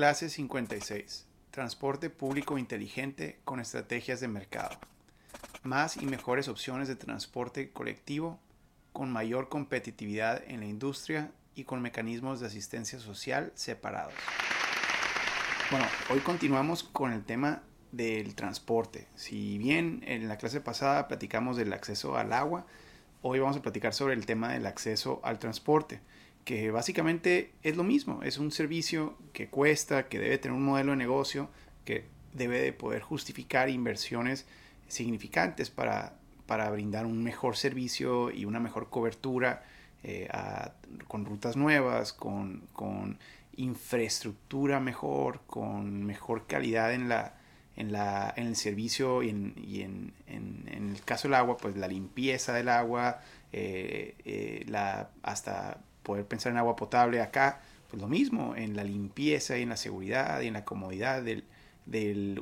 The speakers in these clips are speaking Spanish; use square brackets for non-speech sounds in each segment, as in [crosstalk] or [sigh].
Clase 56. Transporte público inteligente con estrategias de mercado. Más y mejores opciones de transporte colectivo con mayor competitividad en la industria y con mecanismos de asistencia social separados. Bueno, hoy continuamos con el tema del transporte. Si bien en la clase pasada platicamos del acceso al agua, hoy vamos a platicar sobre el tema del acceso al transporte que básicamente es lo mismo, es un servicio que cuesta, que debe tener un modelo de negocio, que debe de poder justificar inversiones significantes para, para brindar un mejor servicio y una mejor cobertura eh, con rutas nuevas, con, con, infraestructura mejor, con mejor calidad en, la, en, la, en el servicio y, en, y en, en, el caso del agua, pues la limpieza del agua, eh, eh, hasta poder pensar en agua potable acá, pues lo mismo, en la limpieza y en la seguridad y en la comodidad del,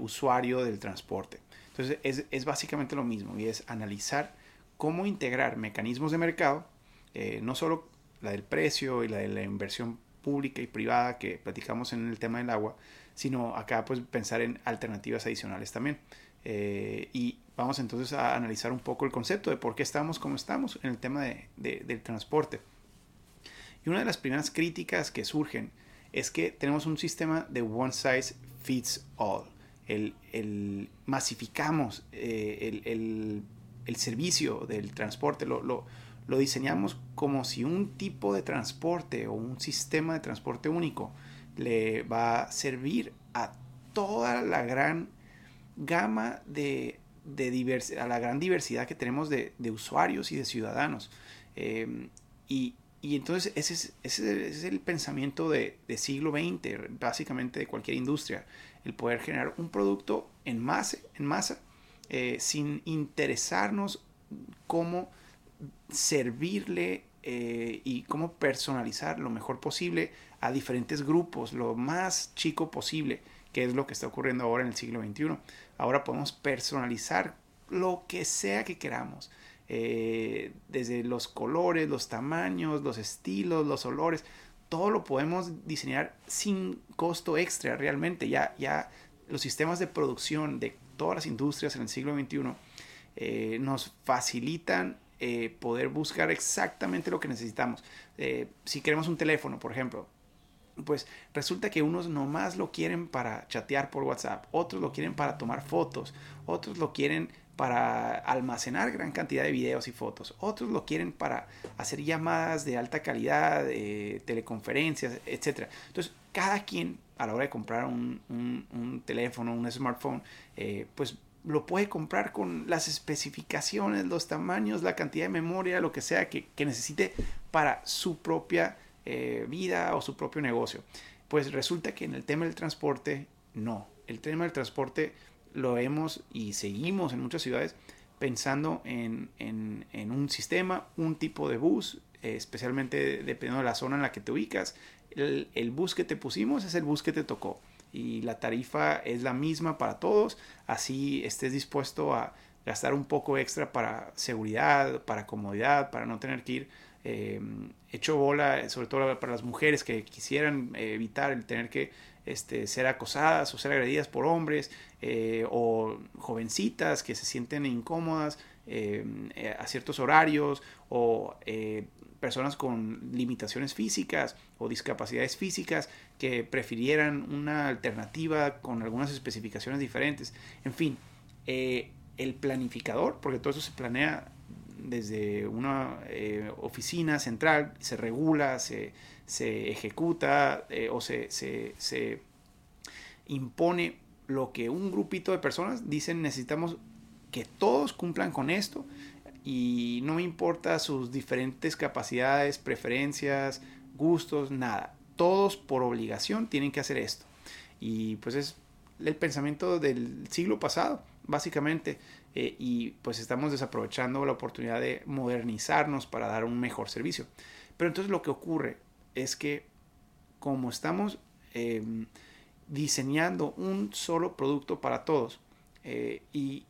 usuario del transporte. Entonces es, es, básicamente lo mismo y es analizar cómo integrar mecanismos de mercado, eh, no solo la del precio y la de la inversión pública y privada que platicamos en el tema del agua, sino acá pues pensar en alternativas adicionales también. Eh, y vamos entonces a analizar un poco el concepto de por qué estamos como estamos en el tema de, del transporte. Y una de las primeras críticas que surgen es que tenemos un sistema de one size fits all. El, masificamos eh, el, servicio del transporte, lo, lo, diseñamos como si un tipo de transporte o un sistema de transporte único le va a servir a toda la gran gama de, de a la gran diversidad que tenemos de, usuarios y de ciudadanos. Eh, y, y entonces ese es, el pensamiento de, de, siglo XX, básicamente de cualquier industria, el poder generar un producto en masa, en masa eh, sin interesarnos cómo servirle eh, y cómo personalizar lo mejor posible a diferentes grupos, lo más chico posible, que es lo que está ocurriendo ahora en el siglo XXI. Ahora podemos personalizar lo que sea que queramos. Eh, desde los colores, los tamaños, los estilos, los olores, todo lo podemos diseñar sin costo extra realmente. Ya, ya los sistemas de producción de todas las industrias en el siglo XXI eh, nos facilitan eh, poder buscar exactamente lo que necesitamos. si queremos un teléfono, por ejemplo, pues resulta que unos nomás lo quieren para chatear por WhatsApp, otros lo quieren para tomar fotos, otros lo quieren para almacenar gran cantidad de videos y fotos. Otros lo quieren para hacer llamadas de alta calidad, teleconferencias, etc. Entonces, cada quien a la hora de comprar un, teléfono, un smartphone, eh, pues lo puede comprar con las especificaciones, los tamaños, la cantidad de memoria, lo que sea que, necesite para su propia eh, vida o su propio negocio. Pues resulta que en el tema del transporte, no. El tema del transporte lo hemos y seguimos en muchas ciudades pensando en, un sistema, un tipo de bus, eh, especialmente dependiendo de la zona en la que te ubicas. El, bus que te pusimos es el bus que te tocó y la tarifa es la misma para todos, así estés dispuesto a gastar un poco extra para seguridad, para comodidad, para no tener que ir eh, hecho bola, sobre todo para las mujeres que quisieran evitar el tener que este, ser acosadas o ser agredidas por hombres eh, o jovencitas que se sienten incómodas eh, eh, a ciertos horarios o personas con limitaciones físicas o discapacidades físicas que prefirieran una alternativa con algunas especificaciones diferentes. En fin, el planificador, porque todo eso se planea desde una oficina central, se regula, se, se ejecuta eh, o se, se, impone lo que un grupito de personas dicen necesitamos que todos cumplan con esto y no importa sus diferentes capacidades, preferencias, gustos, nada. Todos por obligación tienen que hacer esto. Y pues es el pensamiento del siglo pasado, básicamente. Eh, y pues estamos desaprovechando la oportunidad de modernizarnos para dar un mejor servicio. Pero entonces lo que ocurre es que como estamos em, diseñando un solo producto para todos eh, y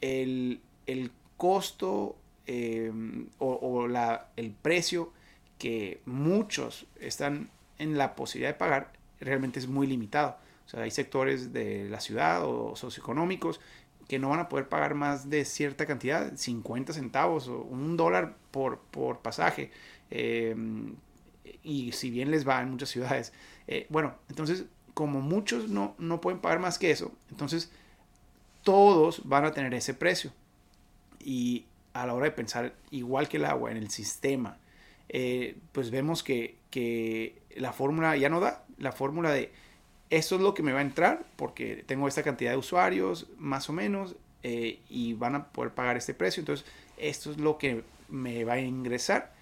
el, costo em, o, el precio que muchos están en la posibilidad de pagar realmente es muy limitado. O sea, hay sectores de la ciudad o socioeconómicos que no van a poder pagar más de cierta cantidad, 50 centavos o un dólar por, por pasaje. Eh, y si bien les va en muchas ciudades. Eh, bueno, entonces, como muchos no, no pueden pagar más que eso, entonces todos van a tener ese precio. Y a la hora de pensar, igual que el agua en el sistema, eh, pues vemos que, que la fórmula ya no da. La fórmula de esto es lo que me va a entrar porque tengo esta cantidad de usuarios, más o menos, eh, y van a poder pagar este precio. Entonces, esto es lo que me va a ingresar.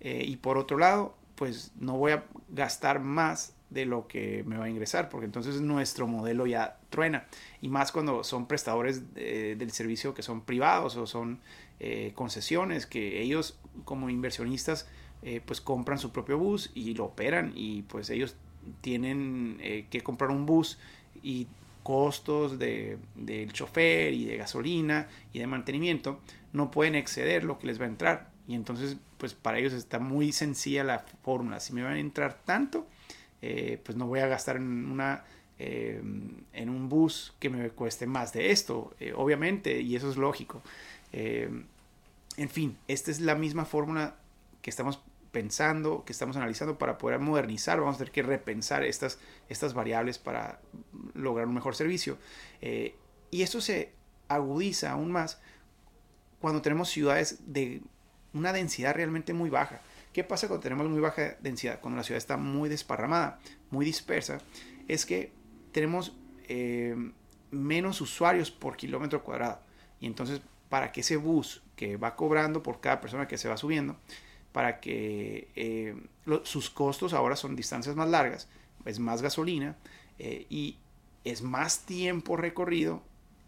Eh, y por otro lado, pues no voy a gastar más de lo que me va a ingresar, porque entonces nuestro modelo ya truena. Y más cuando son prestadores del servicio que son privados o son eh, concesiones, que ellos como inversionistas pues compran su propio bus y lo operan y pues ellos tienen eh, que comprar un bus y costos del chofer y de gasolina y de mantenimiento no pueden exceder lo que les va a entrar. Y entonces, pues para ellos está muy sencilla la fórmula. Si me van a entrar tanto, eh, pues no voy a gastar en una eh, en un bus que me cueste más de esto, obviamente, y eso es lógico. en fin, esta es la misma fórmula que estamos pensando, que estamos analizando para poder modernizar, vamos a tener que repensar estas, estas variables para lograr un mejor servicio. Eh, y esto se agudiza aún más cuando tenemos ciudades de una densidad realmente muy baja. ¿Qué pasa cuando tenemos muy baja densidad? Cuando la ciudad está muy desparramada, muy dispersa, es que tenemos eh, menos usuarios por kilómetro cuadrado. Y entonces, para que ese bus que va cobrando por cada persona que se va subiendo, para que eh, sus costos ahora son distancias más largas, es más gasolina eh, y es más tiempo recorrido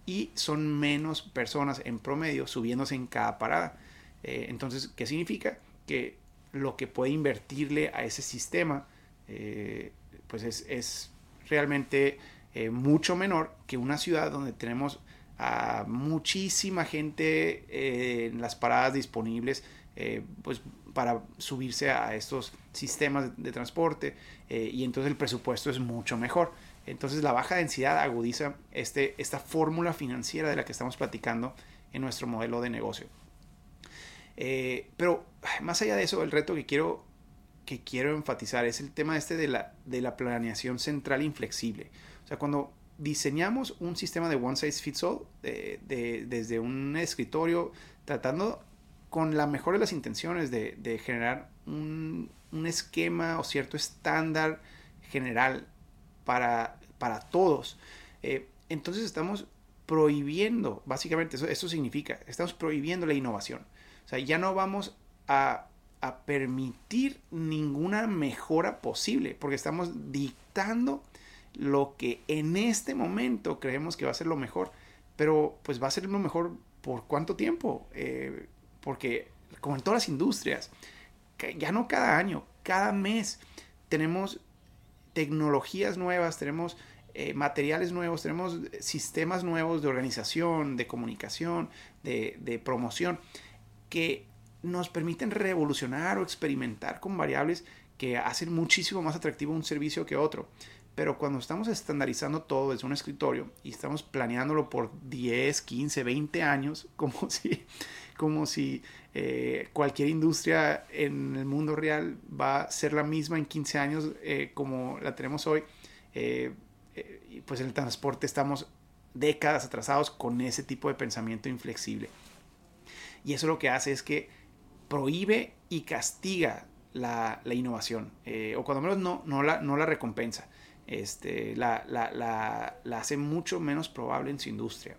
y son menos personas en promedio subiéndose en cada parada. Eh, entonces, ¿qué significa? Que lo que puede invertirle a ese sistema pues es, es realmente mucho menor que una ciudad donde tenemos a muchísima gente en las paradas disponibles, pues para subirse a estos sistemas de, transporte eh, y entonces el presupuesto es mucho mejor. Entonces la baja densidad agudiza este, esta fórmula financiera de la que estamos platicando en nuestro modelo de negocio. Eh, pero más allá de eso, el reto que quiero, que quiero enfatizar es el tema este de la, de la planeación central inflexible. O sea, cuando diseñamos un sistema de one size fits all desde un escritorio, tratando con la mejor de las intenciones de, generar un, esquema o cierto estándar general para, para todos. Eh, entonces estamos prohibiendo, básicamente eso, eso significa, estamos prohibiendo la innovación. O sea, ya no vamos a, a permitir ninguna mejora posible, porque estamos dictando lo que en este momento creemos que va a ser lo mejor, pero pues va a ser lo mejor por cuánto tiempo. Eh, porque como en todas las industrias, ya no cada año, cada mes tenemos tecnologías nuevas, tenemos eh, materiales nuevos, tenemos sistemas nuevos de organización, de comunicación, de, de, promoción, que nos permiten revolucionar o experimentar con variables que hacen muchísimo más atractivo un servicio que otro. Pero cuando estamos estandarizando todo desde un escritorio y estamos planeándolo por 10, 15, 20 años, [laughs] como si como si eh, cualquier industria en el mundo real va a ser la misma en 15 años eh, como la tenemos hoy. Eh, pues en el transporte estamos décadas atrasados con ese tipo de pensamiento inflexible. Y eso lo que hace es que prohíbe y castiga la, innovación, o cuando menos no, no, la, no la recompensa. Este, la, la, hace mucho menos probable en su industria.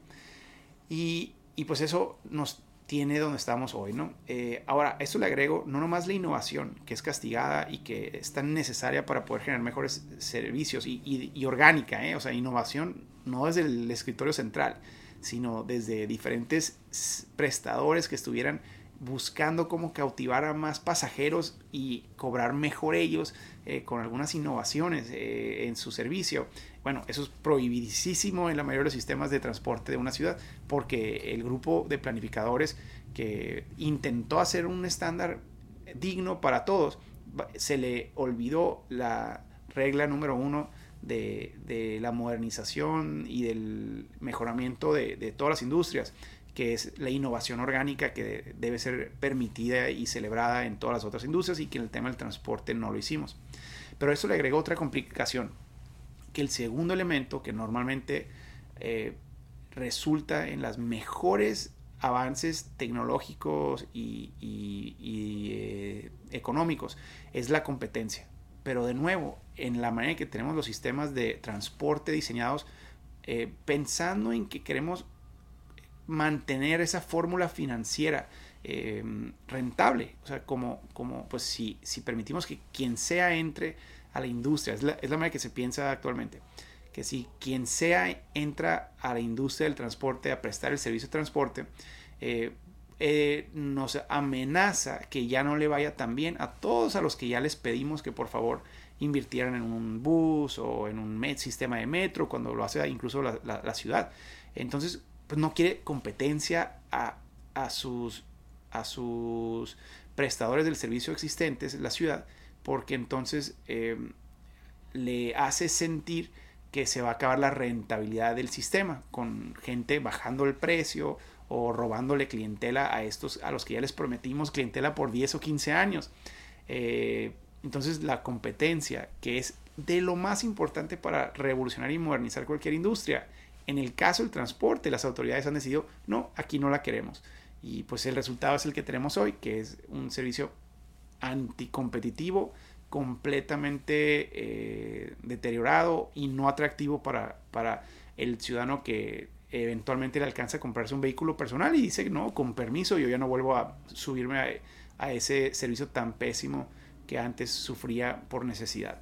Y, y pues eso nos tiene donde estamos hoy, ¿no? Eh, ahora, esto le agrego no nomás la innovación, que es castigada y que es tan necesaria para poder generar mejores servicios y, orgánica, ¿eh? O sea, innovación no desde el escritorio central, sino desde diferentes prestadores que estuvieran buscando cómo cautivar a más pasajeros y cobrar mejor ellos eh, con algunas innovaciones eh, en su servicio. Bueno, eso es prohibidísimo en la mayoría de los sistemas de transporte de una ciudad, porque el grupo de planificadores que intentó hacer un estándar digno para todos, se le olvidó la regla número uno de, la modernización y del mejoramiento de, todas las industrias, que es la innovación orgánica que debe ser permitida y celebrada en todas las otras industrias y que en el tema del transporte no lo hicimos. Pero eso le agregó otra complicación, que el segundo elemento que normalmente eh, resulta en las mejores avances tecnológicos y, eh, económicos es la competencia. Pero de nuevo, en la manera en que tenemos los sistemas de transporte diseñados, eh, pensando en que queremos mantener esa fórmula financiera rentable. O sea, como, como pues si, si permitimos que quien sea entre a la industria, es la, manera que se piensa actualmente que si quien sea entra a la industria del transporte a prestar el servicio de transporte, eh, eh, nos amenaza que ya no le vaya tan bien a todos a los que ya les pedimos que por favor invirtieran en un bus o en un sistema de metro, cuando lo hace incluso la, ciudad. Entonces, pues no quiere competencia a, sus, a sus prestadores del servicio existentes en la ciudad, porque entonces eh, le hace sentir que se va a acabar la rentabilidad del sistema, con gente bajando el precio o robándole clientela a estos a los que ya les prometimos clientela por 10 o 15 años. Eh, entonces la competencia, que es de lo más importante para revolucionar y modernizar cualquier industria, en el caso del transporte, las autoridades han decidido, no, aquí no la queremos. Y pues el resultado es el que tenemos hoy, que es un servicio anticompetitivo, completamente eh, deteriorado y no atractivo para, para el ciudadano que eventualmente le alcanza a comprarse un vehículo personal y dice, no, con permiso, yo ya no vuelvo a subirme a, ese servicio tan pésimo que antes sufría por necesidad.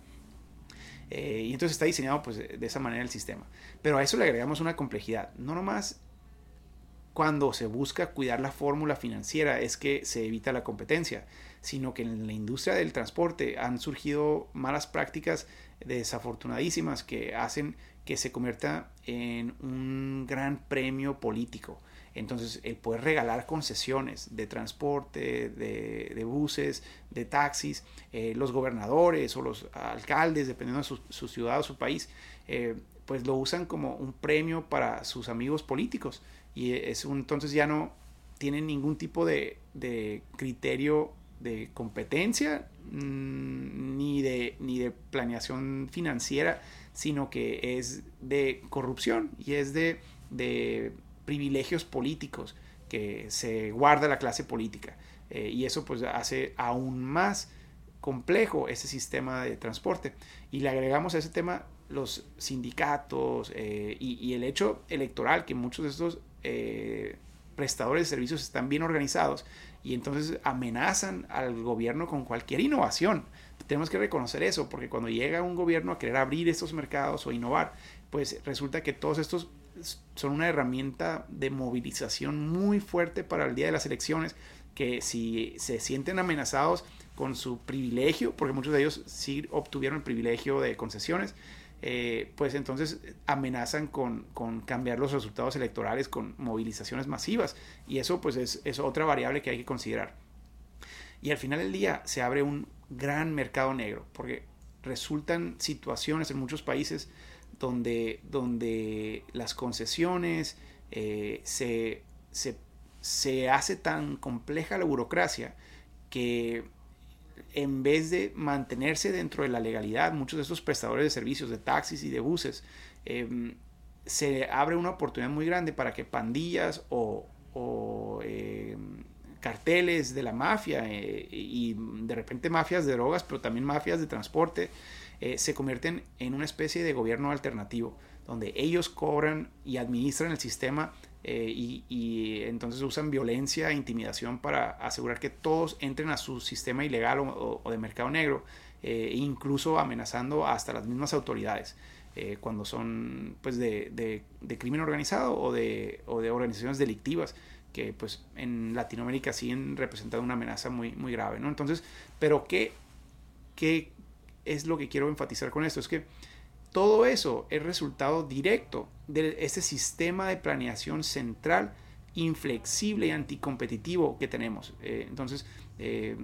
Eh, y entonces está diseñado pues, de esa manera el sistema. Pero a eso le agregamos una complejidad. No nomás cuando se busca cuidar la fórmula financiera es que se evita la competencia, sino que en la industria del transporte han surgido malas prácticas desafortunadísimas que hacen que se convierta en un gran premio político. Entonces, el poder regalar concesiones de transporte, de, buses, de taxis, eh, los gobernadores o los alcaldes, dependiendo de su, ciudad o su país, eh, pues lo usan como un premio para sus amigos políticos. Y es entonces ya no tienen ningún tipo de, de criterio de competencia mm, ni, de, ni de planeación financiera, sino que es de corrupción y es de, de privilegios políticos que se guarda la clase política. Eh, y eso pues hace aún más complejo ese sistema de transporte. Y le agregamos a ese tema los sindicatos eh, y, el hecho electoral, que muchos de estos eh, prestadores de servicios están bien organizados y entonces amenazan al gobierno con cualquier innovación. Tenemos que reconocer eso, porque cuando llega un gobierno a querer abrir estos mercados o innovar, pues resulta que todos estos son una herramienta de movilización muy fuerte para el día de las elecciones, que si se sienten amenazados con su privilegio, porque muchos de ellos sí obtuvieron el privilegio de concesiones, eh, pues entonces amenazan con, cambiar los resultados electorales con movilizaciones masivas. Y eso pues es, otra variable que hay que considerar. Y al final del día se abre un gran mercado negro, porque resultan situaciones en muchos países donde, donde las concesiones eh, se, se hace tan compleja la burocracia que en vez de mantenerse dentro de la legalidad, muchos de estos prestadores de servicios de taxis y de buses, em, se abre una oportunidad muy grande para que pandillas o, em, carteles de la mafia eh, y de repente mafias de drogas, pero también mafias de transporte, eh, se convierten en una especie de gobierno alternativo, donde ellos cobran y administran el sistema eh, y, entonces usan violencia e intimidación para asegurar que todos entren a su sistema ilegal o, de mercado negro, eh, incluso amenazando hasta las mismas autoridades. Eh, cuando son pues de, crimen organizado o de, de organizaciones delictivas que pues en Latinoamérica siguen representando una amenaza muy, muy grave, ¿no? Entonces, pero ¿qué, ¿qué es lo que quiero enfatizar con esto? Es que todo eso es resultado directo de ese sistema de planeación central inflexible y anticompetitivo que tenemos. Eh, entonces, eh,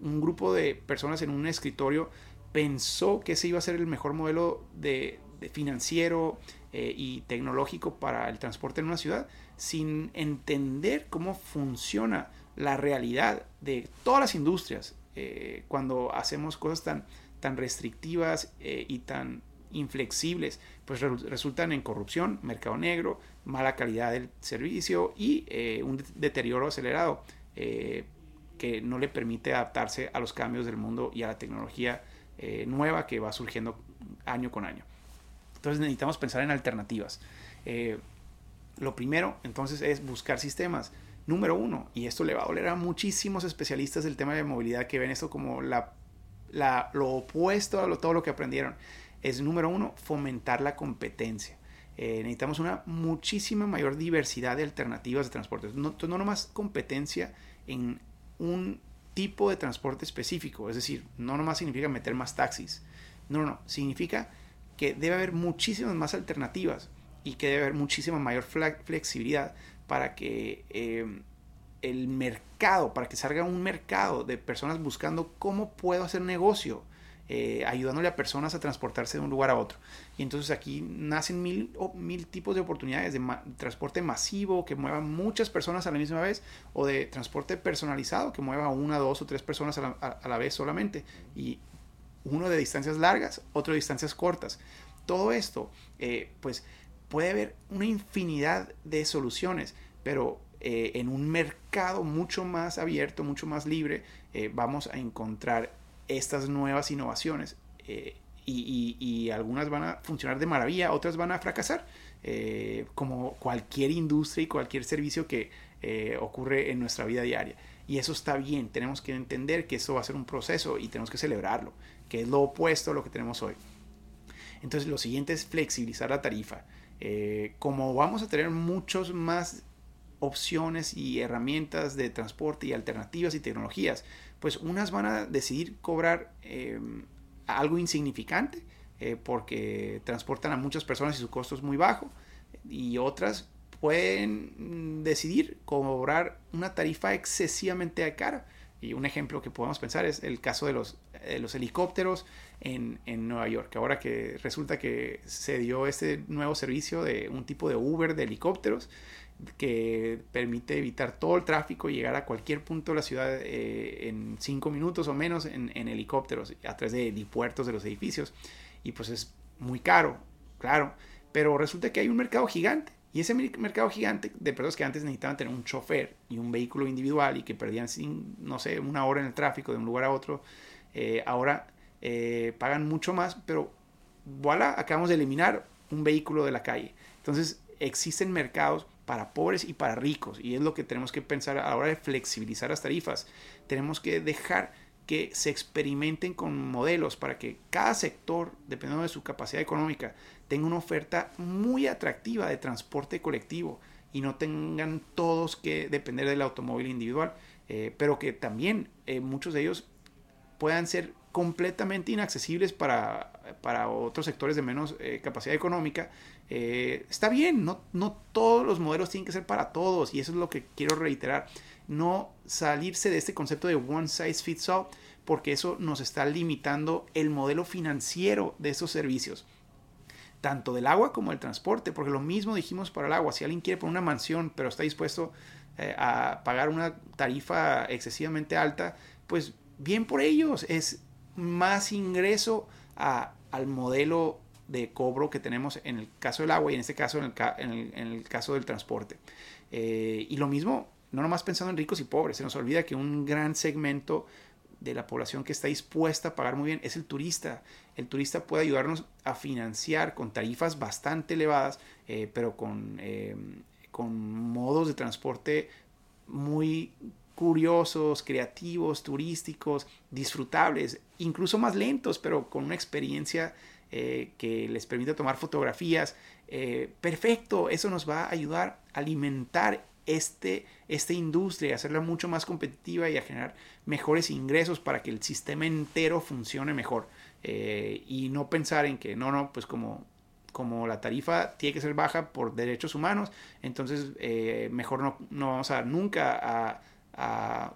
un grupo de personas en un escritorio pensó que ese iba a ser el mejor modelo de, financiero eh, y tecnológico para el transporte en una ciudad, sin entender cómo funciona la realidad de todas las industrias cuando hacemos cosas tan, tan restrictivas y tan inflexibles, pues resultan en corrupción, mercado negro, mala calidad del servicio y un deterioro acelerado que no le permite adaptarse a los cambios del mundo y a la tecnología eh, nueva que va surgiendo año con año. Entonces necesitamos pensar en alternativas. Eh, lo primero entonces es buscar sistemas. Número uno, y esto le va a doler a muchísimos especialistas del tema de movilidad que ven esto como la, lo opuesto a todo lo que aprendieron, es número uno, fomentar la competencia. Eh, necesitamos una muchísima mayor diversidad de alternativas de transporte. No, no nomás competencia en un tipo de transporte específico. Es decir, no nomás significa meter más taxis. No, no, no. Significa que debe haber muchísimas más alternativas y que debe haber muchísima mayor flexibilidad para que em, el mercado, para que salga un mercado de personas buscando cómo puedo hacer negocio eh, ayudándole a personas a transportarse de un lugar a otro. Y entonces aquí nacen mil, mil tipos de oportunidades de transporte masivo que mueva muchas personas a la misma vez o de transporte personalizado que mueva una, dos o tres personas a la, vez solamente. Y uno de distancias largas, otro de distancias cortas. Todo esto, eh, pues puede haber una infinidad de soluciones, pero eh, en un mercado mucho más abierto, mucho más libre, vamos a encontrar estas nuevas innovaciones. Eh, y, algunas van a funcionar de maravilla, otras van a fracasar, eh, como cualquier industria y cualquier servicio que eh, ocurre en nuestra vida diaria. Y eso está bien, tenemos que entender que eso va a ser un proceso y tenemos que celebrarlo, que es lo opuesto a lo que tenemos hoy. Entonces lo siguiente es flexibilizar la tarifa. como vamos a tener muchos más opciones y herramientas de transporte y alternativas y tecnologías, pues unas van a decidir cobrar eh, algo insignificante eh, porque transportan a muchas personas y su costo es muy bajo y otras pueden decidir cobrar una tarifa excesivamente cara. Y un ejemplo que podemos pensar es el caso de los, helicópteros en, en, Nueva York. Ahora que resulta que se dio este nuevo servicio de un tipo de Uber de helicópteros que permite evitar todo el tráfico y llegar a cualquier punto de la ciudad eh, en cinco minutos o menos en, helicópteros a través de puertos de los edificios. Y pues es muy caro, claro. Pero resulta que hay un mercado gigante. Y ese mercado gigante de personas que antes necesitaban tener un chofer y un vehículo individual y que perdían, sin, no sé, una hora en el tráfico de un lugar a otro, eh, ahora eh, pagan mucho más, pero voilà, acabamos de eliminar un vehículo de la calle. Entonces existen mercados para pobres y para ricos. Y es lo que tenemos que pensar a la hora de flexibilizar las tarifas. Tenemos que dejar que se experimenten con modelos para que cada sector, dependiendo de su capacidad económica, tenga una oferta muy atractiva de transporte colectivo y no tengan todos que depender del automóvil individual, eh, pero que también eh, muchos de ellos puedan ser completamente inaccesibles para, para otros sectores de menos eh, capacidad económica eh, está bien, no, no todos los modelos tienen que ser para todos y eso es lo que quiero reiterar. No salirse de este concepto de one size fits all porque eso nos está limitando el modelo financiero de esos servicios tanto del agua como del transporte, porque lo mismo dijimos para el agua, si alguien quiere poner una mansión pero está dispuesto eh, a pagar una tarifa excesivamente alta, pues bien por ellos, es más ingreso al modelo de cobro que tenemos en el caso del agua y en este caso en el, caso del transporte. Eh, y lo mismo, no nomás pensando en ricos y pobres, se nos olvida que un gran segmento de la población que está dispuesta a pagar muy bien es el turista. El turista puede ayudarnos a financiar con tarifas bastante elevadas, eh, pero con, eh, con modos de transporte muy curiosos, creativos, turísticos, disfrutables, incluso más lentos, pero con una experiencia eh, que les permite tomar fotografías. Eh, perfecto, eso nos va a ayudar a alimentar este, esta industria, hacerla mucho más competitiva y a generar mejores ingresos para que el sistema entero funcione mejor. Eh, y no pensar en que no, no, pues como, como la tarifa tiene que ser baja por derechos humanos, entonces mejor no, no vamos a nunca a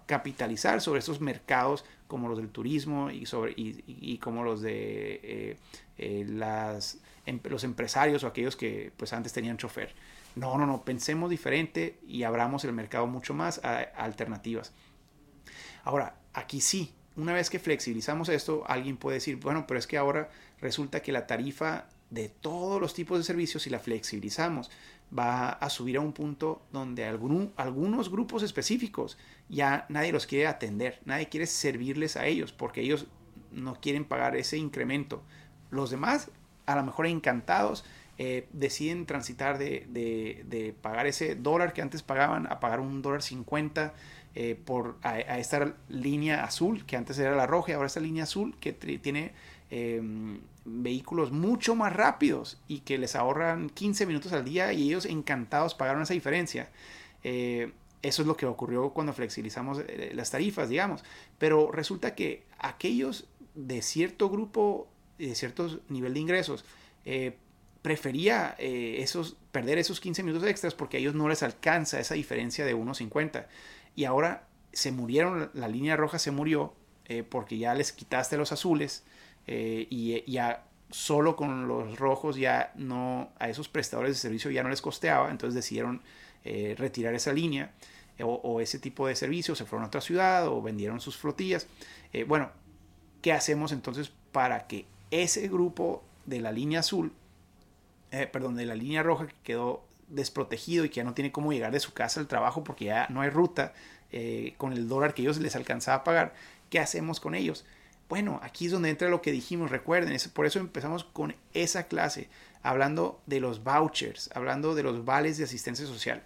capitalizar sobre estos mercados como los del turismo y, sobre, y, como los de eh, eh, las, em, los empresarios o aquellos que pues antes tenían chofer. No, no, no, pensemos diferente y abramos el mercado mucho más a, alternativas. Ahora, aquí sí, una vez que flexibilizamos esto, alguien puede decir, bueno, pero es que ahora resulta que la tarifa de todos los tipos de servicios, si la flexibilizamos, va a subir a un punto donde algunos grupos específicos ya nadie los quiere atender, nadie quiere servirles a ellos porque ellos no quieren pagar ese incremento. Los demás, a lo mejor encantados, eh, deciden transitar de, pagar ese dólar que antes pagaban a pagar un dólar cincuenta eh, por a, esta línea azul que antes era la roja y ahora esta línea azul que tiene em, vehículos mucho más rápidos y que les ahorran 15 minutos al día y ellos encantados pagaron esa diferencia. Eh, eso es lo que ocurrió cuando flexibilizamos eh, las tarifas, digamos. Pero resulta que aquellos de cierto grupo, de cierto nivel de ingresos, eh, prefería esos, perder esos 15 minutos extras porque a ellos no les alcanza esa diferencia de 1.50. Y ahora se murieron, la línea roja se murió porque ya les quitaste los azules eh, y ya solo con los rojos ya no, a esos prestadores de servicio ya no les costeaba, entonces decidieron eh, retirar esa línea eh, o, ese tipo de servicio, se fueron a otra ciudad o vendieron sus flotillas. bueno, ¿qué hacemos entonces para que ese grupo de la línea azul, perdón, de la línea roja que quedó desprotegido y que ya no tiene cómo llegar de su casa al trabajo porque ya no hay ruta con el dólar que ellos les alcanzaba a pagar, ¿qué hacemos con ellos? Bueno, aquí es donde entra lo que dijimos, recuerden, por eso empezamos con esa clase, hablando de los vouchers, hablando de los vales de asistencia social.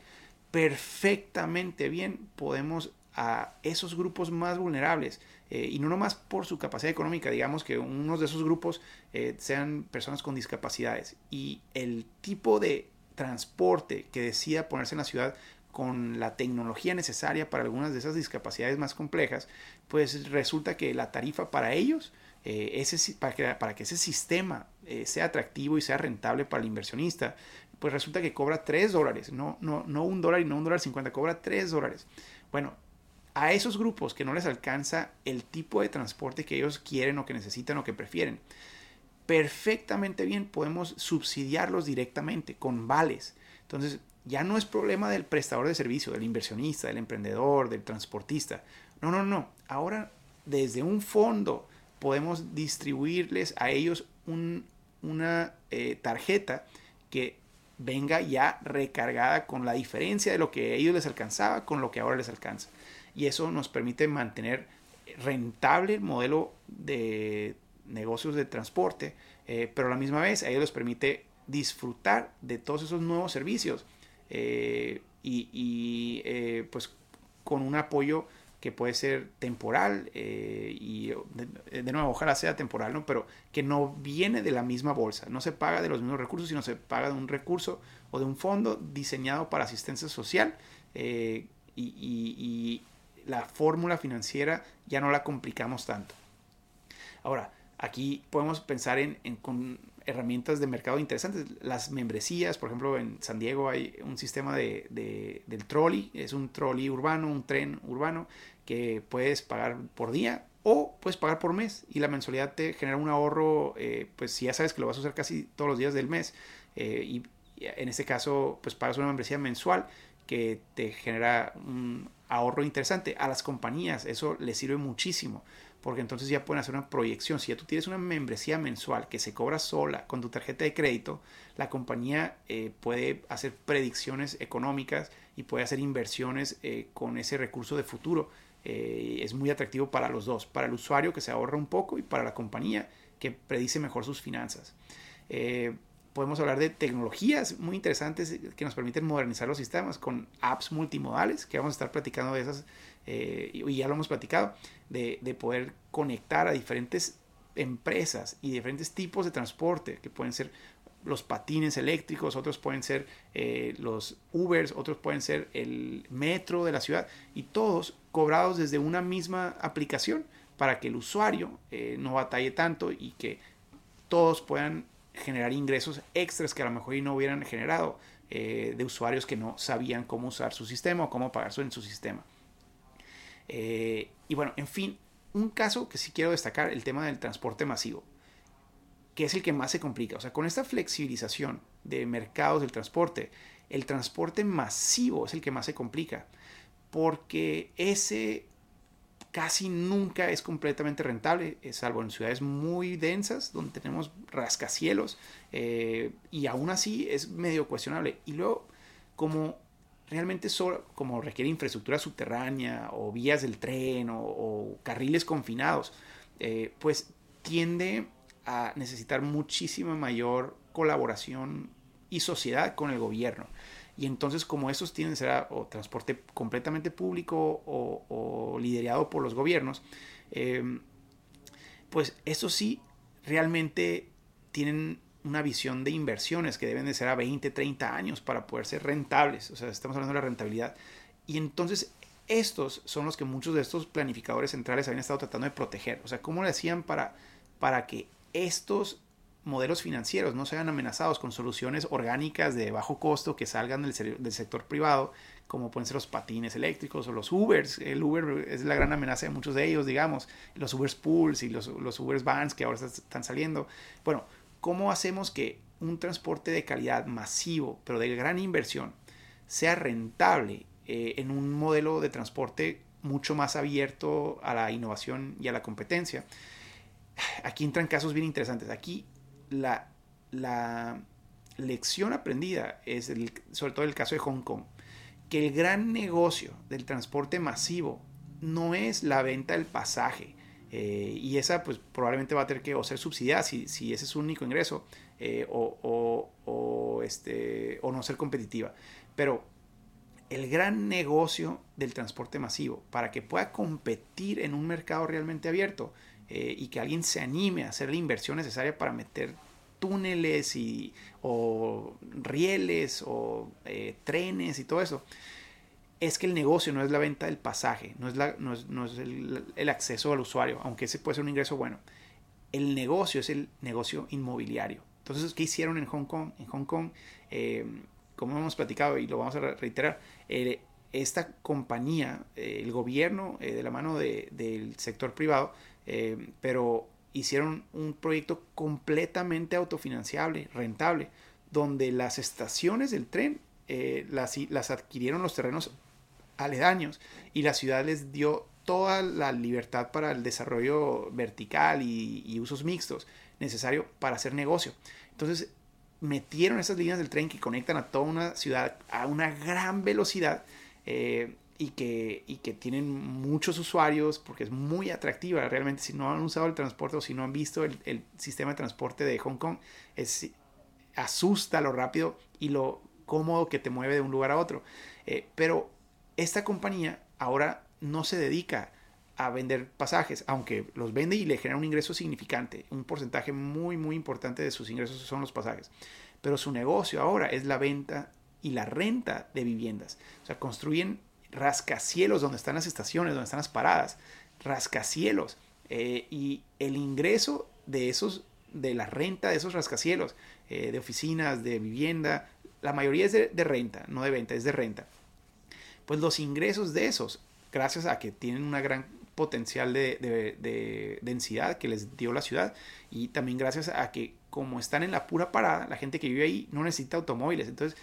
Perfectamente bien podemos a esos grupos más vulnerables, eh, y no nomás por su capacidad económica, digamos que unos de esos grupos eh, sean personas con discapacidades, y el tipo de transporte que decida ponerse en la ciudad con la tecnología necesaria para algunas de esas discapacidades más complejas, pues resulta que la tarifa para ellos, eh, ese, para, que, para, que, ese sistema eh, sea atractivo y sea rentable para el inversionista, pues resulta que cobra 3 dólares, no, no, no un dólar y no un dólar 50, cobra 3 dólares. Bueno, a esos grupos que no les alcanza el tipo de transporte que ellos quieren o que necesitan o que prefieren, perfectamente bien podemos subsidiarlos directamente con vales. Entonces, ya no es problema del prestador de servicio, del inversionista, del emprendedor, del transportista. No, no, no. Ahora desde un fondo podemos distribuirles a ellos una eh, tarjeta que venga ya recargada con la diferencia de lo que a ellos les alcanzaba con lo que ahora les alcanza. Y eso nos permite mantener rentable el modelo de negocios de transporte, eh, pero a la misma vez a ellos les permite disfrutar de todos esos nuevos servicios eh, y, eh, pues con un apoyo que puede ser temporal eh, y de, nuevo ojalá sea temporal no pero que no viene de la misma bolsa no se paga de los mismos recursos sino se paga de un recurso o de un fondo diseñado para asistencia social y, la fórmula financiera ya no la complicamos tanto. Ahora aquí podemos pensar en, herramientas de mercado interesantes. Las membresías, por ejemplo, en San Diego hay un sistema de, del trolley, es un trolley urbano, un tren urbano que puedes pagar por día o puedes pagar por mes y la mensualidad te genera un ahorro, eh, pues si ya sabes que lo vas a usar casi todos los días del mes eh, y en este caso pues pagas una membresía mensual que te genera un ahorro interesante. A las compañías eso les sirve muchísimo porque entonces ya pueden hacer una proyección. Si ya tú tienes una membresía mensual que se cobra sola con tu tarjeta de crédito, la compañía eh, puede hacer predicciones económicas y puede hacer inversiones eh, con ese recurso de futuro. Eh, es muy atractivo para los dos, para el usuario que se ahorra un poco y para la compañía que predice mejor sus finanzas. podemos hablar de tecnologías muy interesantes que nos permiten modernizar los sistemas con apps multimodales, que vamos a estar platicando de esas eh, y ya lo hemos platicado, de, poder conectar a diferentes empresas y diferentes tipos de transporte, que pueden ser los patines eléctricos, otros pueden ser eh, los Ubers, otros pueden ser el metro de la ciudad, y todos cobrados desde una misma aplicación para que el usuario eh, no batalle tanto y que todos puedan generar ingresos extras que a lo mejor no hubieran generado de usuarios que no sabían cómo usar su sistema o cómo pagar en su sistema. Eh, y bueno, en fin, un caso que sí quiero destacar, el tema del transporte masivo, que es el que más se complica. O sea, con esta flexibilización de mercados del transporte, el transporte masivo es el que más se complica, porque ese casi nunca es completamente rentable, eh, salvo en ciudades muy densas, donde tenemos rascacielos, eh, y aún así es medio cuestionable. Y luego, como realmente solo, como requiere infraestructura subterránea o vías del tren o, carriles confinados, eh, pues tiende a necesitar muchísima mayor colaboración y sociedad con el gobierno. Y entonces como esos tienen que ser o transporte completamente público o, liderado por los gobiernos, em, pues eso sí realmente tienen una visión de inversiones que deben de ser a 20, 30 años para poder ser rentables. O sea, estamos hablando de la rentabilidad. Y entonces estos son los que muchos de estos planificadores centrales habían estado tratando de proteger. O sea, ¿cómo le hacían para, para que estos modelos financieros no sean amenazados con soluciones orgánicas de bajo costo que salgan del, sector privado, como pueden ser los patines eléctricos o los Ubers. El Uber es la gran amenaza de muchos de ellos, digamos, los Ubers Pools y los, los Ubers Vans que ahora están saliendo. Bueno, ¿cómo hacemos que un transporte de calidad masivo, pero de gran inversión, sea rentable eh, en un modelo de transporte mucho más abierto a la innovación y a la competencia? Aquí entran casos bien interesantes. Aquí la, lección aprendida es sobre todo el caso de Hong Kong, que el gran negocio del transporte masivo no es la venta del pasaje. Eh, y esa pues probablemente va a tener que o ser subsidiada si, si ese es su único ingreso eh, o, o, este, o no ser competitiva. Pero el gran negocio del transporte masivo para que pueda competir en un mercado realmente abierto eh, y que alguien se anime a hacer la inversión necesaria para meter túneles y, o rieles o trenes y todo eso, es que el negocio no es la venta del pasaje, no es, no es, no es el, acceso al usuario, aunque ese puede ser un ingreso bueno. El negocio es el negocio inmobiliario. Entonces, ¿qué hicieron en Hong Kong? En Hong Kong, eh, como hemos platicado y lo vamos a reiterar, eh, esta compañía, el gobierno de la mano de, del sector privado, eh, pero hicieron un proyecto completamente autofinanciable, rentable, donde las estaciones del tren eh, las, las, adquirieron los terrenos aledaños y la ciudad les dio toda la libertad para el desarrollo vertical y, y usos mixtos necesario para hacer negocio. Entonces metieron esas líneas del tren que conectan a toda una ciudad a una gran velocidad eh, y que, y que tienen muchos usuarios porque es muy atractiva. Realmente si no han usado el transporte o si no han visto el, el sistema de transporte de Hong Kong, es, asusta lo rápido y lo cómodo que te mueve de un lugar a otro. Eh, pero esta compañía ahora no se dedica a vender pasajes, aunque los vende y le genera un ingreso significante. Un porcentaje muy, muy importante de sus ingresos son los pasajes. Pero su negocio ahora es la venta y la renta de viviendas. O sea, construyen rascacielos donde están las estaciones, donde están las paradas, rascacielos. Eh, y el ingreso de esos, de la renta de esos rascacielos, eh, de oficinas, de vivienda, la mayoría es de, renta, no de venta, es de renta. Pues los ingresos de esos, gracias a que tienen una gran potencial de, de, densidad que les dio la ciudad y también gracias a que como están en la pura parada, la gente que vive ahí no necesita automóviles, entonces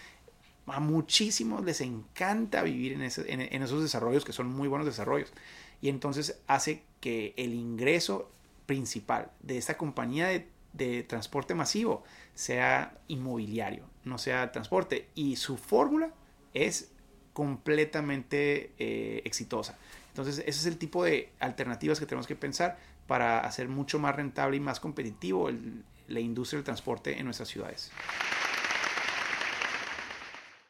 a muchísimos les encanta vivir en, esos desarrollos que son muy buenos desarrollos. Y entonces hace que el ingreso principal de esta compañía de, transporte masivo sea inmobiliario, no sea transporte. Y su fórmula es completamente eh, exitosa. Entonces, ese es el tipo de alternativas que tenemos que pensar para hacer mucho más rentable y más competitivo la industria del transporte en nuestras ciudades.